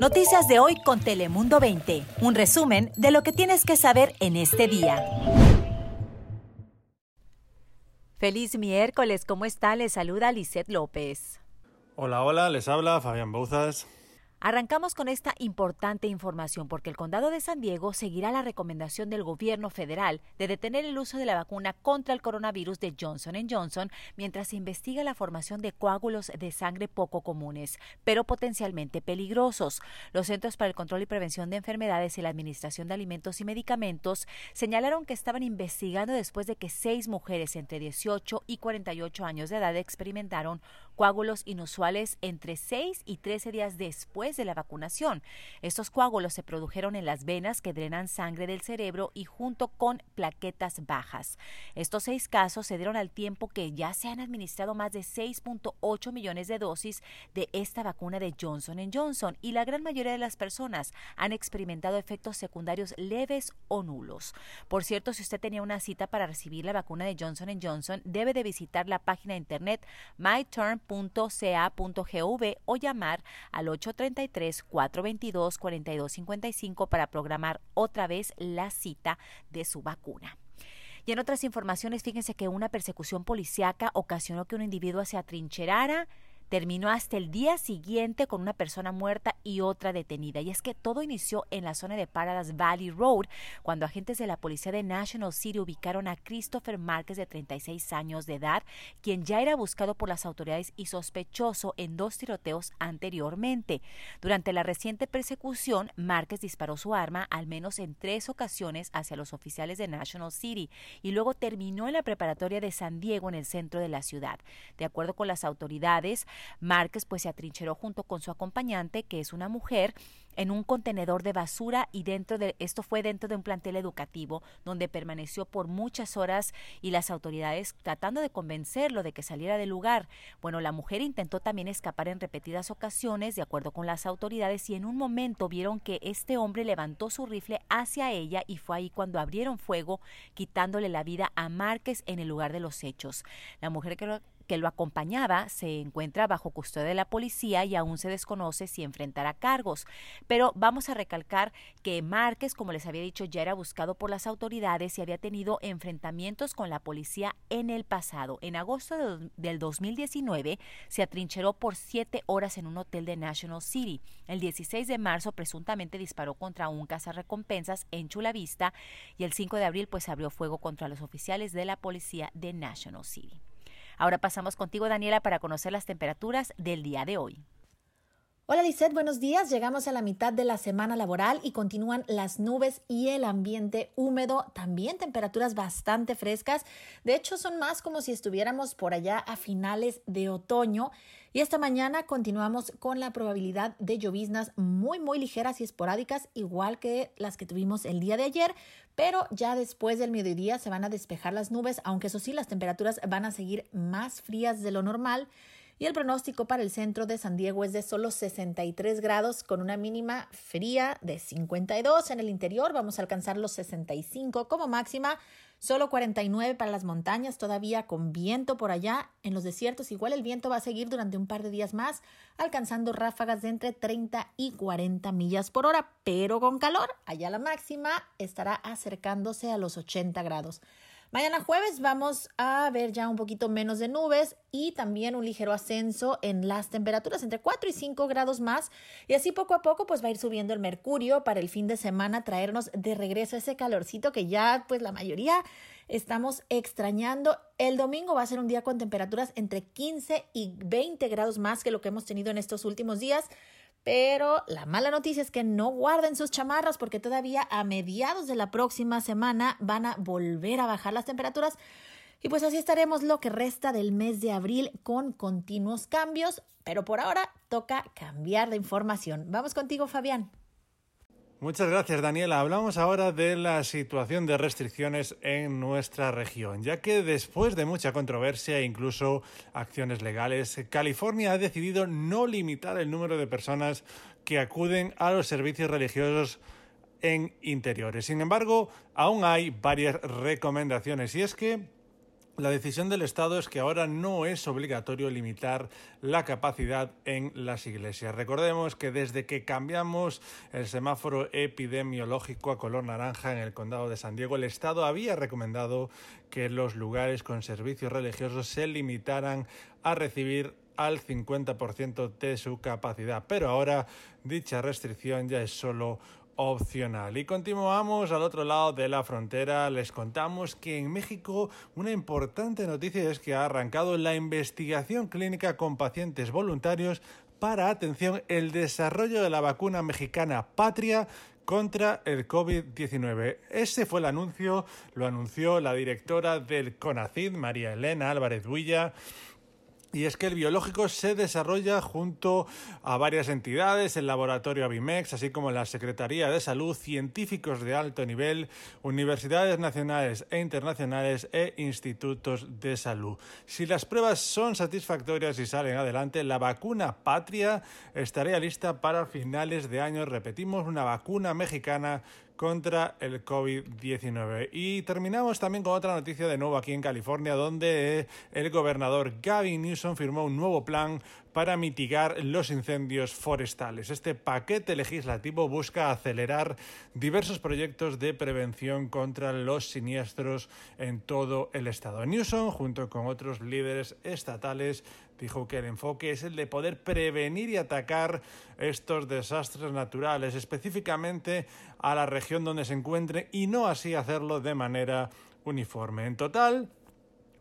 Noticias de hoy con Telemundo 20. Un resumen de lo que tienes que saber en este día. Feliz miércoles, ¿cómo está? Les saluda Lisette López. Hola, hola, les habla Fabián Bouzas. Arrancamos con esta importante información porque el condado de San Diego seguirá la recomendación del gobierno federal de detener el uso de la vacuna contra el coronavirus de Johnson Johnson mientras se investiga la formación de coágulos de sangre poco comunes, pero potencialmente peligrosos. Los Centros para el Control y Prevención de Enfermedades y la Administración de Alimentos y Medicamentos señalaron que estaban investigando después de que seis mujeres entre 18 y 48 años de edad experimentaron coágulos inusuales entre 6 y 13 días después de la vacunación. Estos coágulos se produjeron en las venas que drenan sangre del cerebro y junto con plaquetas bajas. Estos seis casos se dieron al tiempo que ya se han administrado más de 6.8 millones de dosis de esta vacuna de Johnson Johnson y la gran mayoría de las personas han experimentado efectos secundarios leves o nulos. Por cierto, si usted tenía una cita para recibir la vacuna de Johnson Johnson, debe de visitar la página de internet myturn .ca.gov o llamar al 833-422-4255 para programar otra vez la cita de su vacuna. Y en otras informaciones, fíjense que una persecución policíaca ocasionó que un individuo se atrincherara terminó hasta el día siguiente con una persona muerta y otra detenida. Y es que todo inició en la zona de Paradise Valley Road, cuando agentes de la policía de National City ubicaron a Christopher Márquez, de 36 años de edad, quien ya era buscado por las autoridades y sospechoso en dos tiroteos anteriormente. Durante la reciente persecución, Márquez disparó su arma al menos en tres ocasiones hacia los oficiales de National City y luego terminó en la preparatoria de San Diego en el centro de la ciudad. De acuerdo con las autoridades, Márquez pues se atrincheró junto con su acompañante, que es una mujer, en un contenedor de basura y dentro de esto fue dentro de un plantel educativo donde permaneció por muchas horas y las autoridades tratando de convencerlo de que saliera del lugar. Bueno, la mujer intentó también escapar en repetidas ocasiones de acuerdo con las autoridades y en un momento vieron que este hombre levantó su rifle hacia ella y fue ahí cuando abrieron fuego quitándole la vida a Márquez en el lugar de los hechos. La mujer que lo acompañaba se encuentra bajo custodia de la policía y aún se desconoce si enfrentará cargos. Pero vamos a recalcar que Márquez, como les había dicho, ya era buscado por las autoridades y había tenido enfrentamientos con la policía en el pasado. En agosto del 2019 se atrincheró por siete horas en un hotel de National City. El 16 de marzo presuntamente disparó contra un cazarrecompensas en Chula Vista y el 5 de abril pues abrió fuego contra los oficiales de la policía de National City. Ahora pasamos contigo, Daniela, para conocer las temperaturas del día de hoy. Hola Lizeth, buenos días. Llegamos a la mitad de la semana laboral y continúan las nubes y el ambiente húmedo, también temperaturas bastante frescas. De hecho, son más como si estuviéramos por allá a finales de otoño. Y esta mañana continuamos con la probabilidad de lloviznas muy, muy ligeras y esporádicas, igual que las que tuvimos el día de ayer, pero ya después del mediodía se van a despejar las nubes, aunque eso sí, las temperaturas van a seguir más frías de lo normal y el pronóstico para el centro de San Diego es de solo 63 grados con una mínima fría de 52. En el interior vamos a alcanzar los 65 como máxima, solo 49 para las montañas, todavía con viento por allá. En los desiertos igual el viento va a seguir durante un par de días más, alcanzando ráfagas de entre 30 y 40 millas por hora, pero con calor. Allá la máxima estará acercándose a los 80 grados. Mañana jueves vamos a ver ya un poquito menos de nubes y también un ligero ascenso en las temperaturas entre 4 y 5 grados más y así poco a poco pues va a ir subiendo el mercurio para el fin de semana traernos de regreso ese calorcito que ya pues la mayoría estamos extrañando. El domingo va a ser un día con temperaturas entre 15 y 20 grados más que lo que hemos tenido en estos últimos días. Pero la mala noticia es que no guarden sus chamarras porque todavía a mediados de la próxima semana van a volver a bajar las temperaturas. Y pues así estaremos lo que resta del mes de abril con continuos cambios. Pero por ahora toca cambiar de información. Vamos contigo, Fabián. Muchas gracias, Daniela. Hablamos ahora de la situación de restricciones en nuestra región, ya que después de mucha controversia e incluso acciones legales, California ha decidido no limitar el número de personas que acuden a los servicios religiosos en interiores. Sin embargo, aún hay varias recomendaciones y es que La decisión del Estado es que ahora no es obligatorio limitar la capacidad en las iglesias. Recordemos que desde que cambiamos el semáforo epidemiológico a color naranja en el condado de San Diego, el Estado había recomendado que los lugares con servicios religiosos se limitaran a recibir al 50% de su capacidad. Pero ahora dicha restricción ya es solo opcional. Y continuamos al otro lado de la frontera. Les contamos que en México una importante noticia es que ha arrancado la investigación clínica con pacientes voluntarios para, atención, el desarrollo de la vacuna mexicana Patria contra el COVID-19. Ese fue el anuncio, lo anunció la directora del CONACID, María Elena Álvarez Huilla, y es que el biológico se desarrolla junto a varias entidades, el laboratorio Avimex, así como la Secretaría de Salud, científicos de alto nivel, universidades nacionales e internacionales e institutos de salud. Si las pruebas son satisfactorias y salen adelante, la vacuna Patria estaría lista para finales de año. Repetimos, una vacuna mexicana contra el COVID-19. Y terminamos también con otra noticia de nuevo aquí en California, donde el gobernador Gavin Newsom firmó un nuevo plan para mitigar los incendios forestales. Este paquete legislativo busca acelerar diversos proyectos de prevención contra los siniestros en todo el estado. Newsom, junto con otros líderes estatales, dijo que el enfoque es el de poder prevenir y atacar estos desastres naturales, específicamente a la región donde se encuentre y no así hacerlo de manera uniforme. En total,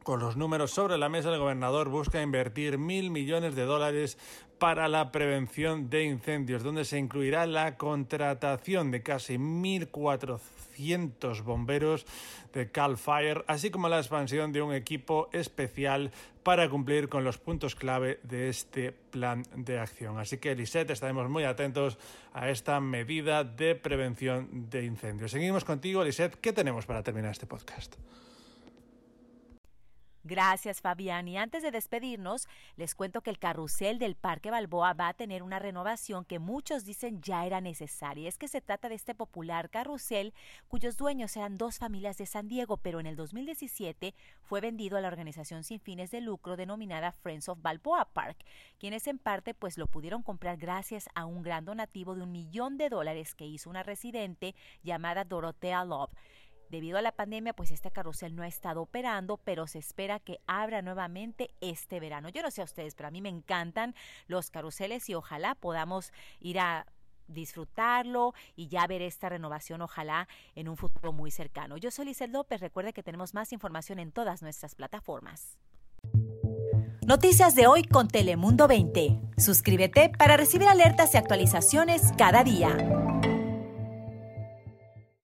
con los números sobre la mesa, el gobernador busca invertir mil millones de dólares para la prevención de incendios, donde se incluirá la contratación de casi 1.400 bomberos de Cal Fire, así como la expansión de un equipo especial para cumplir con los puntos clave de este plan de acción. Así que, Lisette, estaremos muy atentos a esta medida de prevención de incendios. Seguimos contigo, Lisette. ¿Qué tenemos para terminar este podcast? Gracias, Fabián. Y antes de despedirnos, les cuento que el carrusel del Parque Balboa va a tener una renovación que muchos dicen ya era necesaria. Es que se trata de este popular carrusel cuyos dueños eran dos familias de San Diego, pero en el 2017 fue vendido a la organización sin fines de lucro denominada Friends of Balboa Park, quienes en parte pues lo pudieron comprar gracias a un gran donativo de un millón de dólares que hizo una residente llamada Dorothea Love. Debido a la pandemia, pues este carrusel no ha estado operando, pero se espera que abra nuevamente este verano. Yo no sé a ustedes, pero a mí me encantan los carruseles y ojalá podamos ir a disfrutarlo y ya ver esta renovación, ojalá en un futuro muy cercano. Yo soy Lizeth López, recuerde que tenemos más información en todas nuestras plataformas. Noticias de hoy con Telemundo 20. Suscríbete para recibir alertas y actualizaciones cada día.